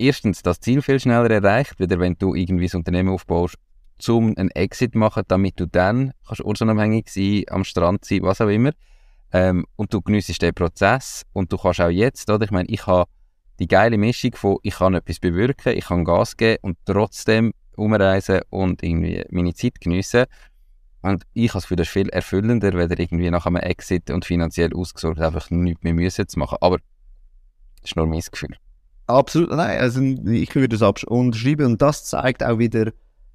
erstens das Ziel viel schneller erreicht, wieder wenn du irgendwie das Unternehmen aufbaust, zum einen Exit machen, damit du dann kannst ortsunabhängig sein, am Strand sein, was auch immer. Ähm, und du genießt den Prozess und du kannst auch jetzt, oder? Ich meine, ich habe die geile Mischung von, ich kann etwas bewirken, ich kann Gas geben und trotzdem umreisen und irgendwie meine Zeit geniessen. Und ich habe das Gefühl, das viel erfüllender, wenn irgendwie nach einem Exit und finanziell ausgesorgt einfach nichts mehr müssen zu machen. Aber das ist nur mein Gefühl. Absolut, nein, also ich würde das unterschreiben und das zeigt auch wieder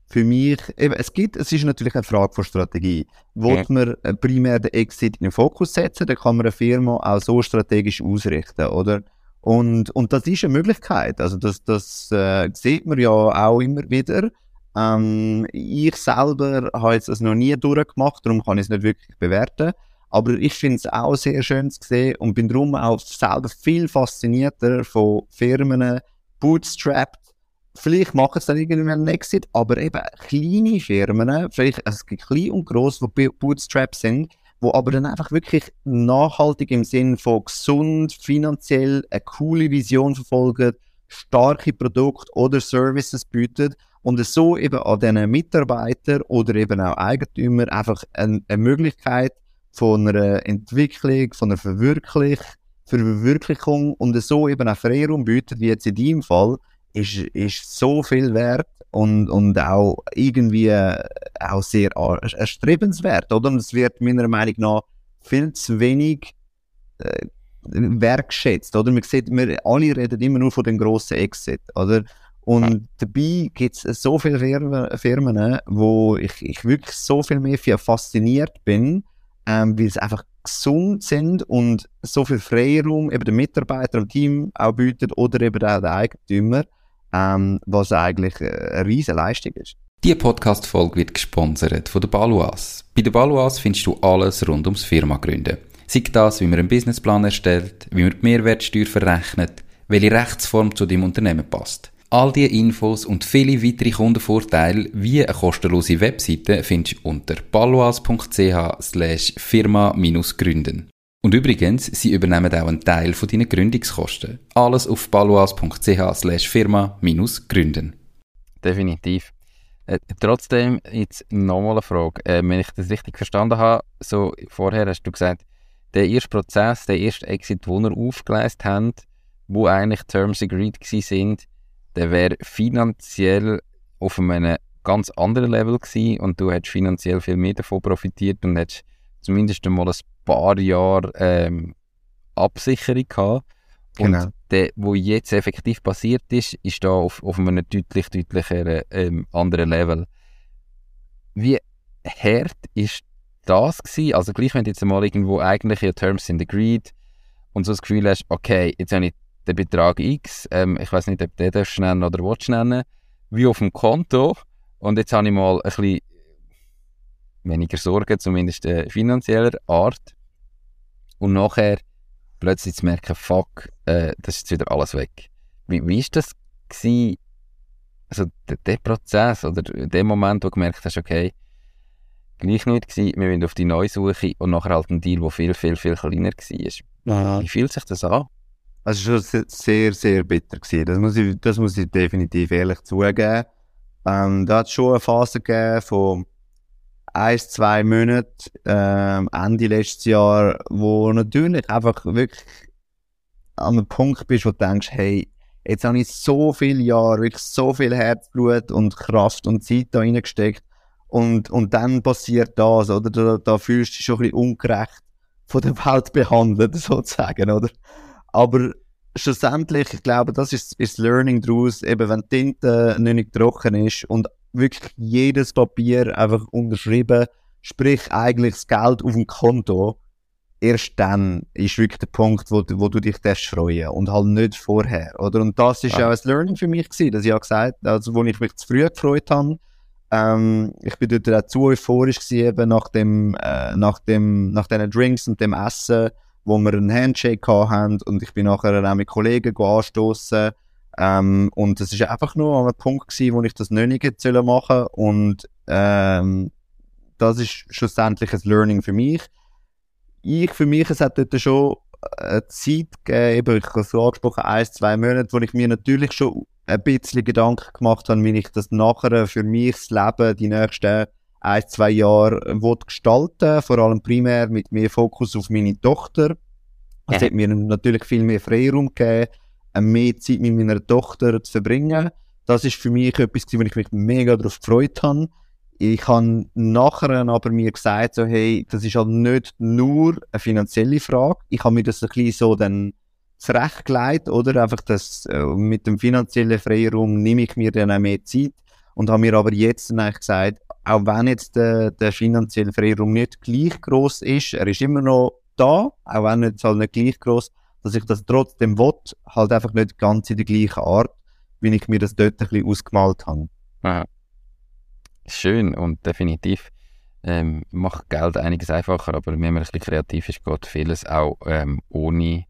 für mich, eben, es gibt, es ist natürlich eine Frage von Strategie. Wollt man äh, primär den Exit in den Fokus setzen, dann kann man eine Firma auch so strategisch ausrichten, oder? Und, und das ist eine Möglichkeit, also das, das äh, sieht man ja auch immer wieder. Ähm, ich selber habe jetzt das noch nie durchgemacht, darum kann ich es nicht wirklich bewerten. Aber ich finde es auch sehr schön zu sehen und bin darum auch selber viel faszinierter von Firmen, bootstrapped. Vielleicht machen es dann irgendwann einen Exit, aber eben kleine Firmen, vielleicht, also es gibt klein und gross, die bootstrapped sind, wo aber dann einfach wirklich nachhaltig im Sinn von gesund, finanziell eine coole Vision verfolgen, starke Produkte oder Services bieten und so eben an diesen Mitarbeitern oder eben auch Eigentümer einfach eine, eine Möglichkeit von einer Entwicklung, von einer Verwirklich Verwirklichung und so eben auch Freiraum bietet, wie jetzt in deinem Fall, ist, ist so viel wert und, und auch irgendwie äh, auch sehr erstrebenswert, oder? Und es wird meiner Meinung nach viel zu wenig äh, wertschätzt, oder? Man sieht, wir alle reden immer nur von dem grossen Exit, oder? Und dabei gibt es so viele Firmen, Firmen, wo ich, ich wirklich so viel mehr fasziniert bin, ähm, weil sie einfach gesund sind und so viel Freiraum eben den Mitarbeitern im Team auch bietet oder eben auch den Eigentümer, ähm, was eigentlich eine riesige Leistung ist. Diese Podcast-Folge wird gesponsert von der Baluas. Bei der Baluas findest du alles rund ums Firma gründen. Sei das, wie man einen Businessplan erstellt, wie man die Mehrwertsteuer verrechnet, welche Rechtsform zu deinem Unternehmen passt. All diese Infos und viele weitere Kundenvorteile wie eine kostenlose Webseite findest du unter paloas.ch slash firma-gründen. Und übrigens, sie übernehmen auch einen Teil von deinen Gründungskosten. Alles auf paloas.ch slash firma-gründen. Definitiv. Äh, trotzdem, jetzt nochmal eine Frage. Äh, wenn ich das richtig verstanden habe, so vorher hast du gesagt, der erste Prozess, der erste Exit, den wir aufgeleistet haben, wo eigentlich Terms agreed waren, der wäre finanziell auf einem ganz anderen Level gewesen und du hättest finanziell viel mehr davon profitiert und hättest zumindest einmal ein paar Jahre ähm, Absicherung gehabt. Genau. Und der, wo jetzt effektiv passiert ist, ist da auf, auf einem deutlich, deutlicheren ähm, anderen Level. Wie hart ist das gewesen? Also gleich, wenn du jetzt mal irgendwo eigentlich in Terms in the Greed und so das Gefühl hast, okay, jetzt habe ich den Betrag X, ähm, ich weiß nicht, ob du den darfst nennen oder willst nennen, wie auf dem Konto und jetzt habe ich mal ein bisschen weniger Sorgen, zumindest äh, finanzieller Art und nachher plötzlich zu merken, fuck, äh, das ist jetzt wieder alles weg. Wie, wie ist das gewesen, also der, der Prozess oder der Moment, wo du gemerkt hast, okay, gleich nicht gewesen, wir sind auf die neue Suche und nachher halt ein Deal, der viel, viel, viel kleiner war. Wie fühlt sich das an? Es war schon sehr, sehr bitter. Das, muss ich, das muss ich definitiv ehrlich zugeben. Ähm, da hat es schon eine Phase gegeben von ein, zwei Monaten, ähm, Ende letztes Jahr, wo natürlich einfach wirklich an einem Punkt bist, wo du denkst, hey, jetzt habe ich so viele Jahre, wirklich so viel Herzblut und Kraft und Zeit da reingesteckt und, und dann passiert das, oder? Da, da fühlst du dich schon ein bisschen ungerecht von der Welt behandelt, sozusagen, oder? Aber schlussendlich, ich glaube, das ist, ist das Learning daraus, eben wenn die Tinte nicht trocken ist und wirklich jedes Papier einfach unterschrieben, sprich eigentlich das Geld auf dem Konto, erst dann ist wirklich der Punkt, wo, wo du dich darfst freuen und halt nicht vorher, oder? Und das ist ja. auch ein Learning für mich gewesen, dass ich auch gesagt also wo ich mich zu früh gefreut habe, ähm, ich bin dort auch zu euphorisch gewesen, eben nach dem, äh, nach dem, nach diesen Drinks und dem Essen, wo wir einen Handshake hatten und ich bin nachher auch mit Kollegen anstoßen ähm, und das ist einfach nur an einem Punkt gewesen, wo ich das nicht hätte machen und ähm, das ist schlussendlich ein Learning für mich. Ich, für mich, es hat dort schon eine Zeit gegeben, ich habe es so angesprochen, ein, zwei Monate, wo ich mir natürlich schon ein bisschen Gedanken gemacht habe, wie ich das nachher für mich das Leben die nächsten ein, zwei Jahre will gestalten vor allem primär mit mehr Fokus auf meine Tochter. Es ja. hat mir natürlich viel mehr Freiraum gegeben, mehr Zeit mit meiner Tochter zu verbringen. Das ist für mich etwas, wo ich mich mega darauf gefreut habe. Ich habe nachher aber mir gesagt, so, hey, das ist halt nicht nur eine finanzielle Frage. Ich habe mir das ein bisschen so dann zurechtgelegt, oder? Einfach das, äh, mit dem finanziellen Freiraum nehme ich mir dann auch mehr Zeit und habe mir aber jetzt eigentlich gesagt, auch wenn jetzt der, der finanzielle Freiraum nicht gleich groß ist, er ist immer noch da, auch wenn es halt nicht gleich groß, dass ich das trotzdem will, halt einfach nicht ganz in der gleichen Art, wie ich mir das dort ein bisschen ausgemalt habe. Aha. Schön und definitiv ähm, macht Geld einiges einfacher, aber wenn man ein bisschen kreativ ist, geht vieles auch ähm, ohne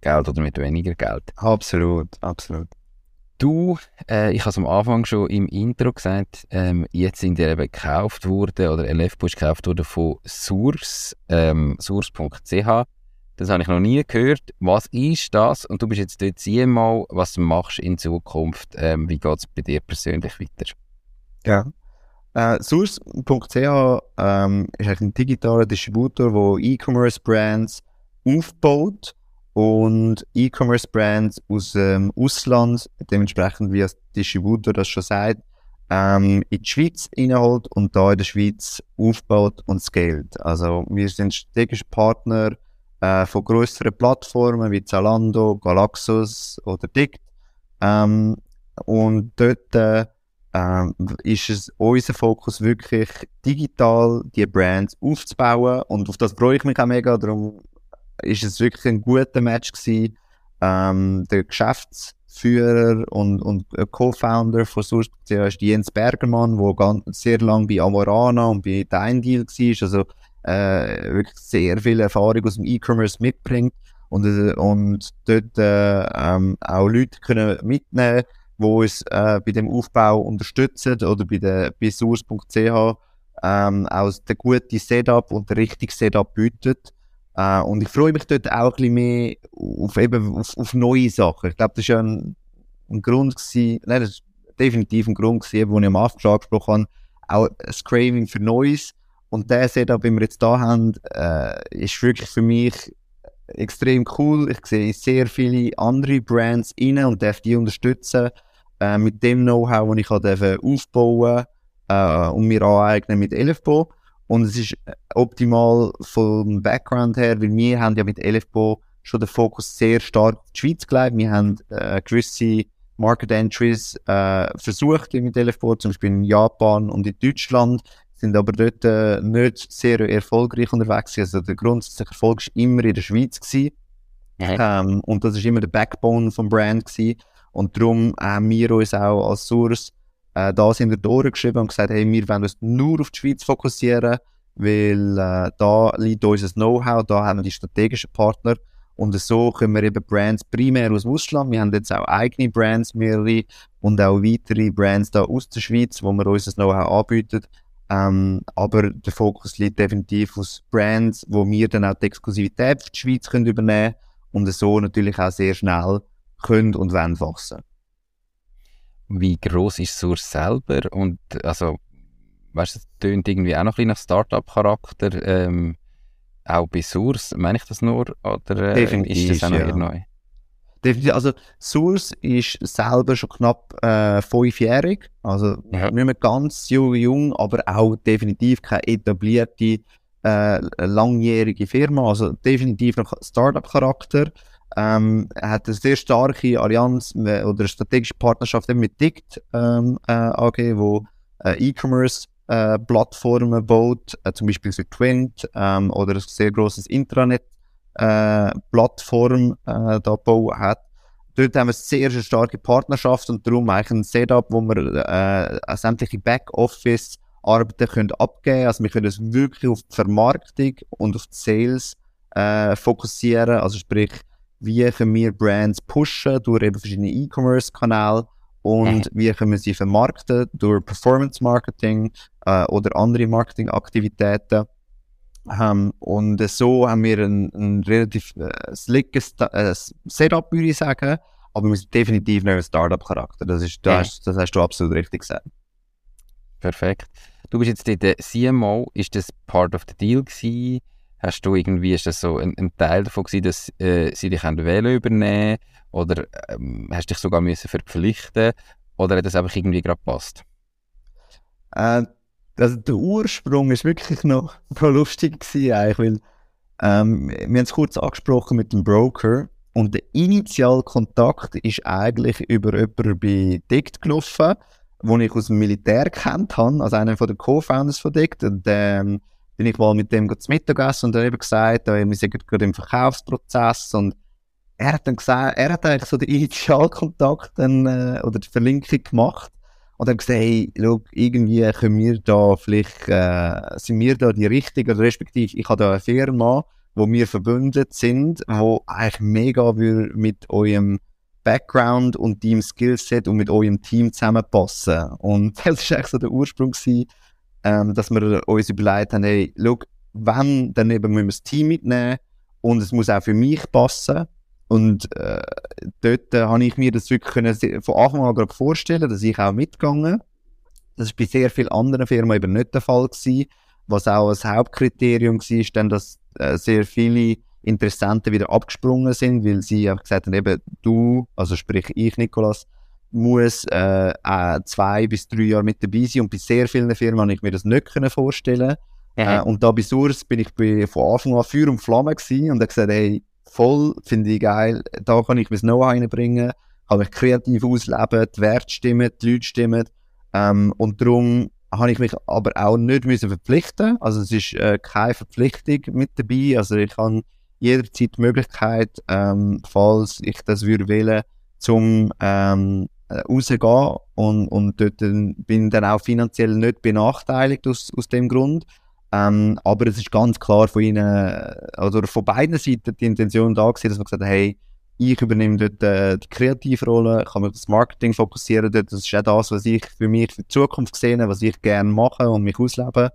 Geld oder mit weniger Geld. Absolut, absolut. Du, äh, ich habe es am Anfang schon im Intro gesagt, ähm, jetzt sind ja eben gekauft worden, oder LF ist gekauft worden von Source, ähm, source.ch. Das habe ich noch nie gehört. Was ist das? Und du bist jetzt dort CMO. Was machst du in Zukunft? Ähm, wie geht es bei dir persönlich weiter? Ja. Äh, Source.ch ähm, ist ein digitaler Distributor, der E-Commerce-Brands aufbaut und E-Commerce-Brands aus dem Ausland, dementsprechend wie als Distributor das schon sagt, ähm, in die Schweiz reinholt und da in der Schweiz aufbaut und scaled. Also wir sind strategische Partner äh, von größeren Plattformen wie Zalando, Galaxus oder Dict. Ähm, und dort äh, ähm, ist es unser Fokus wirklich digital die Brands aufzubauen und auf das freue ich mich auch mega. Darum ist es wirklich ein guter Match gewesen. Ähm, der Geschäftsführer und, und Co-Founder von Source.ch ist Jens Bergermann, der sehr lange bei Amorana und bei Dein Deal war, also äh, wirklich sehr viel Erfahrung aus dem E-Commerce mitbringt und, äh, und dort äh, ähm, auch Leute können mitnehmen, die uns äh, bei dem Aufbau unterstützen oder bei der bei source.ch ähm, auch der gute Setup und der richtige Setup bietet. Äh, und ich freue mich dort auch ein bisschen mehr auf, eben, auf, auf neue Sachen. Ich glaube, das war ein, ein Grund gewesen, nein, das ist definitiv ein Grund gewesen, den ich am Anfang schon angesprochen habe, auch ein Craving für Neues. Und der Setup, den wir jetzt da haben, äh, ist wirklich für mich extrem cool. Ich sehe sehr viele andere Brands rein und darf die unterstützen äh, mit dem Know-how, das ich aufbauen äh, und wir aneignen mit Elfbo. Und es ist optimal vom Background her, weil wir haben ja mit Elfbo schon den Fokus sehr stark auf die Schweiz gelegt. Wir haben äh, gewisse Market Entries äh, versucht mit Elfbo, zum Beispiel in Japan und in Deutschland, sind aber dort äh, nicht sehr erfolgreich unterwegs. Also der grundsätzliche Erfolg war immer in der Schweiz. Gewesen. Ähm, und das ist immer der Backbone vom Brand gewesen. Und darum haben wir uns auch als Source äh, da sind wir durchgeschrieben und gesagt, hey, wir wollen uns nur auf die Schweiz fokussieren, weil äh, da liegt unser Know-how, da haben wir die strategischen Partner und so können wir eben Brands primär aus dem Ausland, wir haben jetzt auch eigene Brands, mehrere und auch weitere Brands da aus der Schweiz, wo wir unser Know-how anbieten. Ähm, aber der Fokus liegt definitiv aus Brands, wo wir dann auch die Exklusivität für die Schweiz können übernehmen und so natürlich auch sehr schnell können und wollen wachsen wie groß ist Source selber und also weißt du, es tönt irgendwie auch noch ein bisschen nach Startup-Charakter, ähm, auch bei Source, meine ich das nur oder äh, ist das auch noch ja. neu? Definitiv, also Source ist selber schon knapp äh, fünfjährig, also ja. nicht mehr ganz jung, aber auch definitiv keine etablierte äh, langjährige Firma, also definitiv noch Startup-Charakter. Ähm, hat eine sehr starke Allianz oder strategische Partnerschaft mit Dict ähm, äh, AG, wo äh, E-Commerce äh, Plattformen baut, äh, zum Beispiel für Twint ähm, oder ein sehr großes Intranet äh, Plattform äh, da bauen hat. Dort haben wir eine sehr, sehr starke Partnerschaft und darum eigentlich ein Setup, wo wir äh, sämtliche Backoffice Arbeiten können abgeben. Also wir können uns wirklich auf die Vermarktung und auf die Sales äh, fokussieren. Also sprich wie können wir Brands pushen durch eben verschiedene E-Commerce-Kanäle und wie können wir sie vermarkten durch Performance-Marketing äh, oder andere Marketingaktivitäten. Ähm, und so haben wir ein, ein relativ äh, slickes äh, Setup, würde ich sagen, aber wir sind definitiv nicht ein Startup-Charakter. Das, ist, das, hast, das hast du absolut richtig gesagt. Perfekt. Du bist jetzt der CMO. Ist das Part of the Deal gewesen? Hast du irgendwie, ist das so ein, ein Teil davon gewesen, dass äh, sie dich wählen übernehmen oder ähm, hast dich sogar müssen verpflichten oder hat das einfach irgendwie gerade gepasst? Äh, also der Ursprung ist wirklich noch, lustig gewesen, eigentlich, weil ähm, wir haben es kurz angesprochen mit dem Broker und der Initialkontakt ist eigentlich über jemanden bei DICT gelaufen, den ich aus dem Militär kennt habe, also einer den Co-Founders von DICT und ähm, bin ich mal mit dem zu Mittagessen und er eben gesagt, wir sind gerade im Verkaufsprozess und er hat dann gesagt, er hat eigentlich so den Initialkontakt dann, äh, oder die Verlinkung gemacht und dann gesagt, hey, schau, irgendwie können wir da vielleicht, äh, sind wir da die Richtigen, oder respektive ich habe da eine Firma, wo wir verbündet sind, wo eigentlich mega mit eurem Background und deinem Skillset und mit eurem Team zusammenpassen. Und das war eigentlich so der Ursprung ähm, dass wir uns überlegt haben, hey, schau, wenn, dann eben müssen wir das Team mitnehmen und es muss auch für mich passen. Und äh, dort äh, habe ich mir das wirklich können, von Anfang an gerade vorstellen, dass ich auch mitgegangen Das ist bei sehr vielen anderen Firmen eben nicht der Fall gewesen. Was auch als Hauptkriterium war, dann, dass äh, sehr viele Interessenten wieder abgesprungen sind, weil sie gesagt haben, eben du, also sprich ich, Nikolas, muss äh, äh, zwei bis drei Jahre mit dabei sein und bei sehr vielen Firmen habe ich mir das nicht können vorstellen. Äh, und da bei Source bin ich bei, von Anfang an Feuer und Flamme gewesen und habe gesagt, hey, voll, finde ich geil, da kann ich mein Know-how reinbringen, kann mich kreativ ausleben, die Werte stimmen, die Leute stimmen. Ähm, und darum habe ich mich aber auch nicht müssen verpflichten. Also es ist äh, keine Verpflichtung mit dabei, also ich habe jederzeit die Möglichkeit, ähm, falls ich das würde wählen, zum ähm, äh, rausgehen und, und dort bin dann auch finanziell nicht benachteiligt aus, aus dem Grund. Ähm, aber es ist ganz klar von ihnen, oder von beiden Seiten die Intention da gewesen, dass man gesagt hat, hey, ich übernehme dort äh, die Kreativrolle, kann mich auf das Marketing fokussieren dort. Das ist auch das, was ich für mich für die Zukunft sehe, was ich gerne mache und mich auslebe.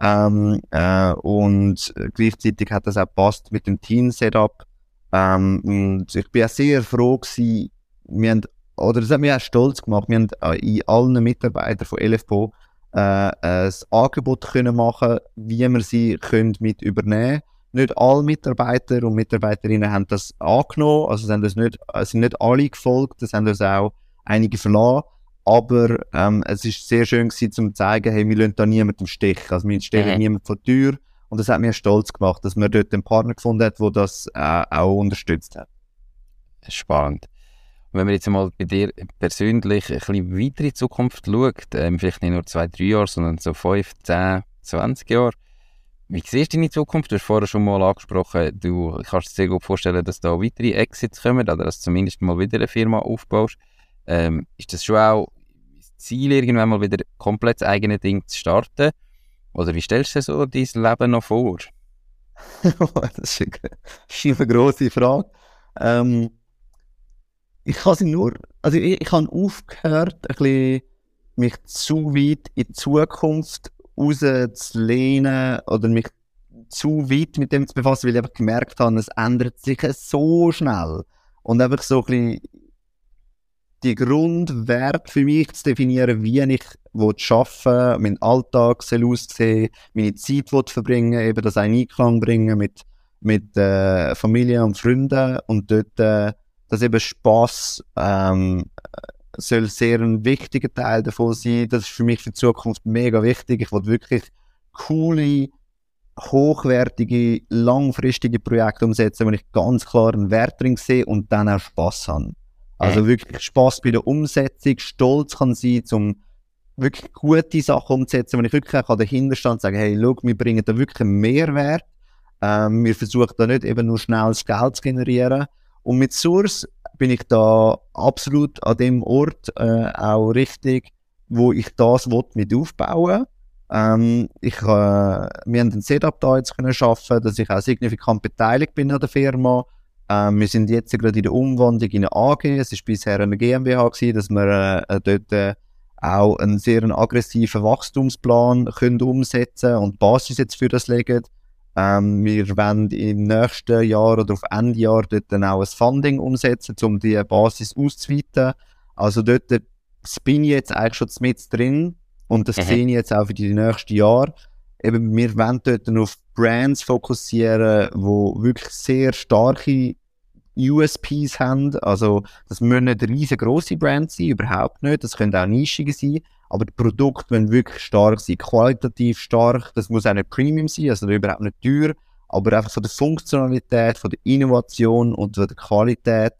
Ähm, äh, und gleichzeitig hat das auch passt mit dem Team-Setup. Ähm, und ich bin auch sehr froh gewesen, wir haben oder das hat mich auch stolz gemacht. Wir haben äh, in allen Mitarbeitern von LFPO äh, ein Angebot können machen, wie wir sie können mit übernehmen. Nicht alle Mitarbeiter und Mitarbeiterinnen haben das angenommen, also sind das nicht, sind nicht alle gefolgt, das haben uns auch einige verlassen. aber ähm, es ist sehr schön gewesen, zum zu zeigen, hey, wir lassen da niemanden im Stich. Also wir stellen Mhm. niemanden vor die Tür. Und das hat mir stolz gemacht, dass man dort einen Partner gefunden hat, der das äh, auch unterstützt hat. Spannend. Wenn man jetzt mal bei dir persönlich ein bisschen weiter in die Zukunft schaut, ähm, vielleicht nicht nur zwei, drei Jahre, sondern so fünf, zehn, 20 Jahre, wie siehst du deine Zukunft? Du hast vorher schon mal angesprochen, du kannst dir sehr gut vorstellen, dass da weitere Exits kommen oder dass du zumindest mal wieder eine Firma aufbaust. Ähm, ist das schon auch das Ziel, irgendwann mal wieder komplett das eigene Ding zu starten? Oder wie stellst du dir so dein Leben noch vor? das ist eine, ist eine grosse Frage. Ähm, ich kann sie nur, also ich, ich habe aufgehört, ein bisschen mich zu weit in die Zukunft rauszulehnen oder mich zu weit mit dem zu befassen, weil ich einfach gemerkt habe, es ändert sich so schnell. Und einfach so ein bisschen die Grundwerte für mich zu definieren, wie ich arbeiten mein Alltag soll aussehen, meine Zeit verbringen, eben das einen Einklang bringen mit, mit äh, Familie und Freunden und dort, äh, dass eben Spass ähm, soll sehr ein wichtiger Teil davon sein. Das ist für mich für die Zukunft mega wichtig. Ich will wirklich coole, hochwertige, langfristige Projekte umsetzen, wo ich ganz klar einen Wert drin sehe und dann auch Spass habe. Also wirklich Spass bei der Umsetzung, stolz kann sein, um wirklich gute Sachen umzusetzen, wenn ich wirklich auch dahinter stehe und sage, hey, schau, wir bringen da wirklich einen Mehrwert. Ähm, wir versuchen da nicht eben nur schnelles Geld zu generieren. Und mit Source bin ich da absolut an dem Ort äh, auch richtig, wo ich das will, mit aufbauen ähm, ich, äh, Wir haben ein Setup da jetzt können schaffen, dass ich auch signifikant beteiligt bin an der Firma. Ähm, wir sind jetzt gerade in der Umwandlung in eine AG. Es ist bisher eine GmbH gewesen, dass wir äh, dort äh, auch einen sehr aggressiven Wachstumsplan können umsetzen und die Basis jetzt für das legen. Ähm, wir werden im nächsten Jahr oder auf Ende Jahr dort dann auch ein Funding umsetzen, um die Basis auszuweiten. Also dort bin ich jetzt eigentlich schon mit drin und das Mhm. sehe ich jetzt auch für die nächsten Jahre. Eben, wir wollen dort auf Brands fokussieren, wo wirklich sehr starke USPs haben. Also, das müssen nicht riesengroße Brands sein, überhaupt nicht. Das können auch nischige sein. Aber die Produkte müssen wirklich stark sein, qualitativ stark. Das muss auch nicht Premium sein, also überhaupt nicht teuer. Aber einfach von der Funktionalität, von der Innovation und von der Qualität.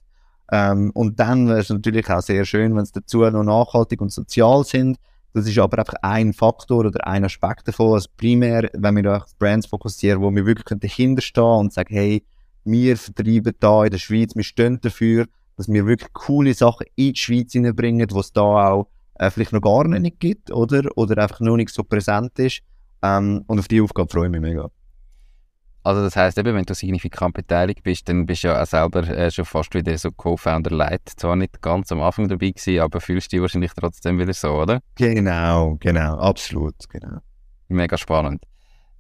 Ähm, und dann wäre es natürlich auch sehr schön, wenn es dazu noch nachhaltig und sozial sind. Das ist aber einfach ein Faktor oder ein Aspekt davon. Also primär, wenn wir auf Brands fokussieren, wo wir wirklich dahinter stehen und sagen, hey, wir vertreiben da in der Schweiz, wir stehen dafür, dass wir wirklich coole Sachen in die Schweiz hineinbringen, wo es da auch äh, vielleicht noch gar nicht gibt, oder? Oder einfach noch nicht so präsent ist. Ähm, und auf die Aufgabe freue ich mich mega. Also das heißt eben, wenn du signifikant beteiligt bist, dann bist du ja auch selber äh, schon fast wieder so Co-Founder Light. Zwar nicht ganz am Anfang dabei gewesen, aber fühlst du dich wahrscheinlich trotzdem wieder so, oder? Genau, genau, absolut, genau. Mega spannend.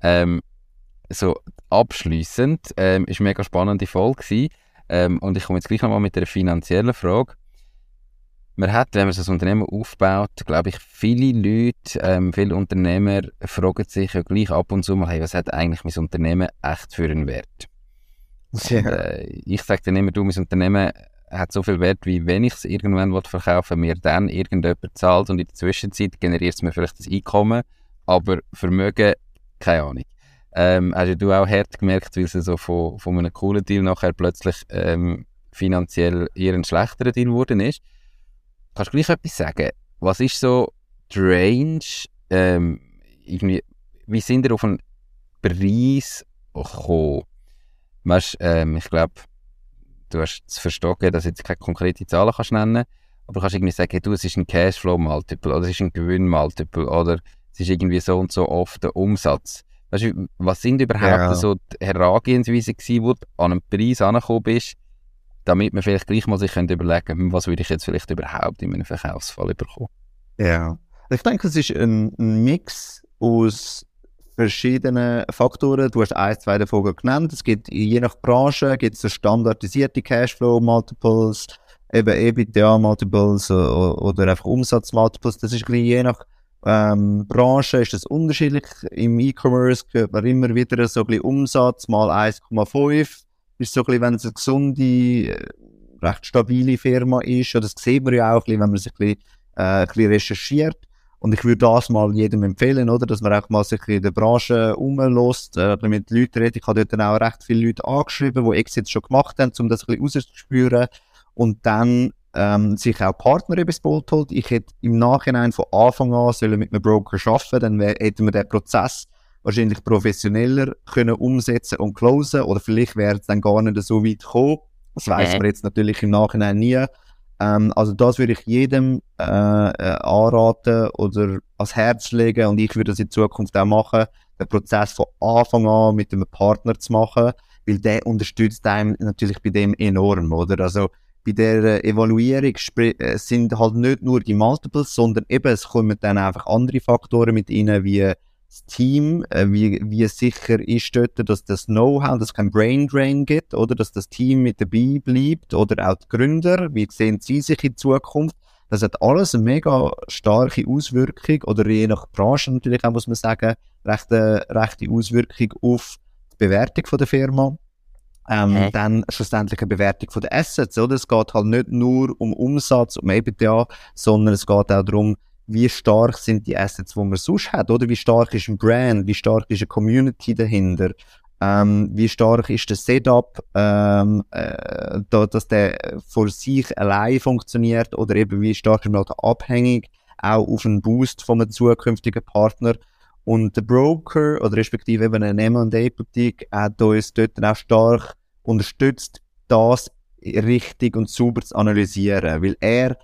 Ähm, so abschließend ähm, ist eine mega spannende Folge gewesen. Ähm, und ich komme jetzt gleich nochmal mit einer finanziellen Frage. Man hat, wenn man so ein Unternehmen aufbaut, glaube ich, viele Leute, ähm, viele Unternehmer fragen sich ja gleich ab und zu mal, hey, was hat eigentlich mein Unternehmen echt für einen Wert? Und, äh, ich sage dann immer, du, mein Unternehmen hat so viel Wert, wie wenn ich es irgendwann will verkaufen mir dann irgendjemand zahlt und in der Zwischenzeit generiert es mir vielleicht das Einkommen, aber Vermögen, keine Ahnung. Ähm, hast du auch hart gemerkt, weil es so von, von einem coolen Deal nachher plötzlich ähm, finanziell eher ein schlechterer Deal geworden ist. Kannst du gleich etwas sagen? Was ist so die Range? Ähm, irgendwie, wie sind ihr auf einen Preis gekommen? Weißt, ähm, ich glaube, du hast zu verstehen, dass du jetzt keine konkrete Zahlen kannst nennen aber du kannst irgendwie sagen, du, es ist ein Cashflow-Multiple oder es ist ein Gewinn-Multiple oder es ist irgendwie so und so oft der Umsatz. Weißt du, was sind überhaupt Ja. so die Herangehensweise gewesen, wo du an einen Preis angekommen bist, damit man vielleicht gleich mal sich könnte überlegen hm, was würde ich jetzt vielleicht überhaupt in einem Verkaufsfall bekommen? Ja. Ich denke, es ist ein, Mix aus verschiedenen Faktoren. Du hast ein, zwei davon genannt. Es gibt je nach Branche gibt es so standardisierte Cashflow-Multiples, eben EBITDA-Multiples oder, einfach Umsatz-Multiples. Das ist je nach ähm, Branche ist das unterschiedlich. Im E-Commerce hört man immer wieder so ein bisschen Umsatz mal 1,5. Ist so ein bisschen, wenn es eine gesunde, äh, recht stabile Firma ist. Oder das sieht man ja auch ein bisschen, wenn man sich ein bisschen äh, ein bisschen recherchiert. Und ich würde das mal jedem empfehlen, oder? Dass man auch mal sich in der Branche rumlässt, äh, mit Leuten redet. Ich habe dort dann auch recht viele Leute angeschrieben, die Exits schon gemacht haben, um das ein bisschen rauszuspüren. Und dann ähm, sich auch Partner übers Boot holt. Ich hätte im Nachhinein von Anfang an sollen mit einem Broker arbeiten, dann wär, hätten wir den Prozess wahrscheinlich professioneller können umsetzen und closen oder vielleicht wäre es dann gar nicht so weit gekommen. Das weiß man jetzt natürlich im Nachhinein nie. Ähm, also das würde ich jedem äh, äh, anraten oder ans Herz legen und ich würde das in Zukunft auch machen, den Prozess von Anfang an mit einem Partner zu machen, weil der unterstützt einem natürlich bei dem enorm, oder? Also bei der Evaluierung äh, sind halt nicht nur die Multiples, sondern eben es kommen dann einfach andere Faktoren mit rein, wie das Team, äh, wie, wie sicher ist dort, dass das Know-how, dass es kein Brain Drain gibt, oder dass das Team mit dabei bleibt, oder auch die Gründer, wie sehen sie sich in Zukunft. Das hat alles eine mega starke Auswirkung, oder je nach Branche natürlich auch, muss man sagen, rechte, rechte Auswirkung auf die Bewertung von der Firma. Ähm, okay. Dann schlussendlich eine Bewertung von den Assets, oder? Es geht halt nicht nur um Umsatz, um EBITDA, sondern es geht auch darum, wie stark sind die Assets, die man sonst hat, oder? Wie stark ist ein Brand, wie stark ist eine Community dahinter, ähm, wie stark ist das Setup, ähm, äh, da, dass der vor sich allein funktioniert, oder eben wie stark ist man halt abhängig, auch auf einen Boost von einem zukünftigen Partner. Und der Broker, oder respektive eben eine M&A-Boutique, hat uns dort auch stark unterstützt, das richtig und sauber zu analysieren, weil er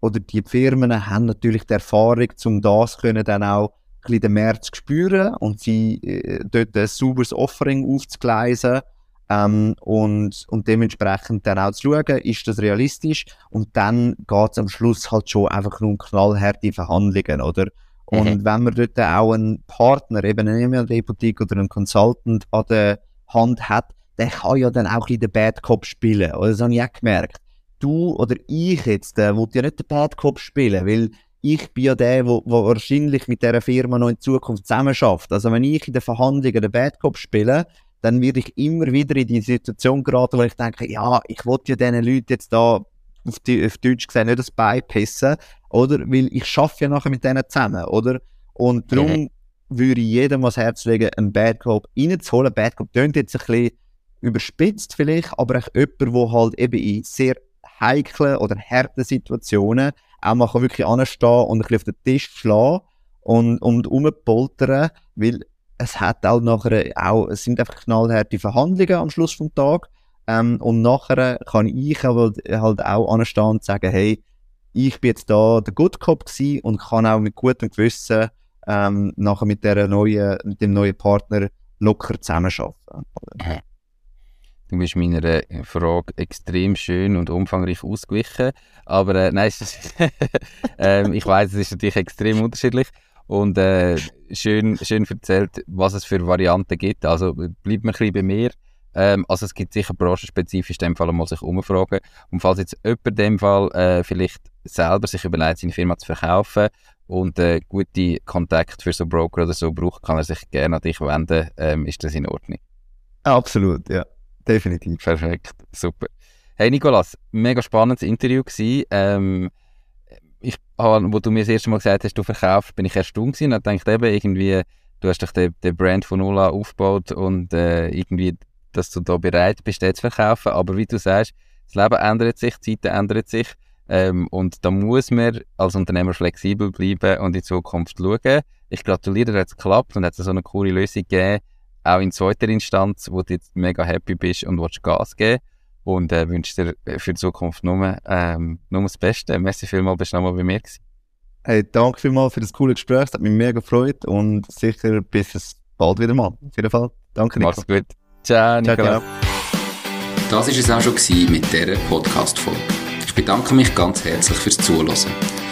oder die Firmen haben natürlich die Erfahrung, um das können dann auch ein bisschen den März zu spüren und sie äh, dort ein sauberes Offering aufzugleisen ähm, und, und dementsprechend dann auch zu schauen, ist das realistisch und dann geht es am Schluss halt schon einfach nur um knallharte Verhandlungen, oder? Und mhm. wenn man dort auch einen Partner, eben eine E-Mail-Boutique oder einen Consultant an der Hand hat, der kann ja dann auch ein bisschen den Bad Cop spielen, oder? Das habe ich auch gemerkt du oder ich jetzt, äh, will ja nicht den Bad Cop spielen, weil ich bin ja der, wo wahrscheinlich mit dieser Firma noch in Zukunft zusammen schafft. Also wenn ich in den Verhandlungen den Bad Cop spiele, dann werde ich immer wieder in die Situation geraten, wo ich denke, ja, ich wollte ja diesen Leuten jetzt da auf, die, auf Deutsch gesagt nicht das Bein pissen, oder? Weil ich schaffe ja nachher mit denen zusammen, oder? Und darum würde ich jedem was Herz legen, einen Bad Cop reinzuholen. Bad Cop klingt jetzt ein bisschen überspitzt vielleicht, aber auch jemand, der halt eben in sehr heiklen oder harten Situationen auch mal wirklich anstehen und ein bisschen auf den Tisch schlagen und, und rumpoltern, weil es hat auch nachher auch, es sind einfach knallharte Verhandlungen am Schluss vom Tag ähm, und nachher kann ich aber halt auch anstehen und sagen, hey, ich bin jetzt da der Good Cop und kann auch mit gutem Gewissen ähm, nachher mit, der neuen, mit dem neuen Partner locker zusammenarbeiten. Du bist meiner äh, Frage extrem schön und umfangreich ausgewichen. Aber äh, nein, ähm, ich weiß, es ist natürlich extrem unterschiedlich. Und äh, schön, schön erzählt, was es für Varianten gibt. Also bleibt mir ein bisschen bei mir. Ähm, also es gibt sicher branchenspezifisch in dem Fall mal sich umfragen. Und falls jetzt jemand in dem Fall äh, vielleicht selber sich überlegt, seine Firma zu verkaufen und äh, gute Kontakte für so Broker oder so braucht, kann er sich gerne an dich wenden. Ähm, ist das in Ordnung? Absolut, ja definitiv. Perfekt, super. Hey Nikolas, mega spannendes Interview gewesen. Ähm, ich, wo du mir das erste Mal gesagt hast, du verkaufst, bin ich erstaunt gewesen und dachte eben irgendwie, du hast dich den, den Brand von Null aufgebaut und äh, irgendwie, dass du da bereit bist, den zu verkaufen. Aber wie du sagst, das Leben ändert sich, die Zeiten ändern sich. Ähm, und da muss man als Unternehmer flexibel bleiben und in Zukunft schauen. Ich gratuliere, dass es geklappt und hat so eine coole Lösung gegeben, auch in zweiter Instanz, wo du jetzt mega happy bist und willst Gas geben und äh, wünsche dir für die Zukunft nur, ähm, nur das Beste. Merci vielmals, bist du nochmal bei mir gewesen. Hey, danke vielmals für das coole Gespräch, es hat mich mega gefreut und sicher bis es bald wieder mal. Auf jeden Fall. Danke, Nico. Mach's gut. Ciao, Nico. Ciao, ciao. Das war es auch schon mit dieser Podcast-Folge. Ich bedanke mich ganz herzlich fürs Zuhören.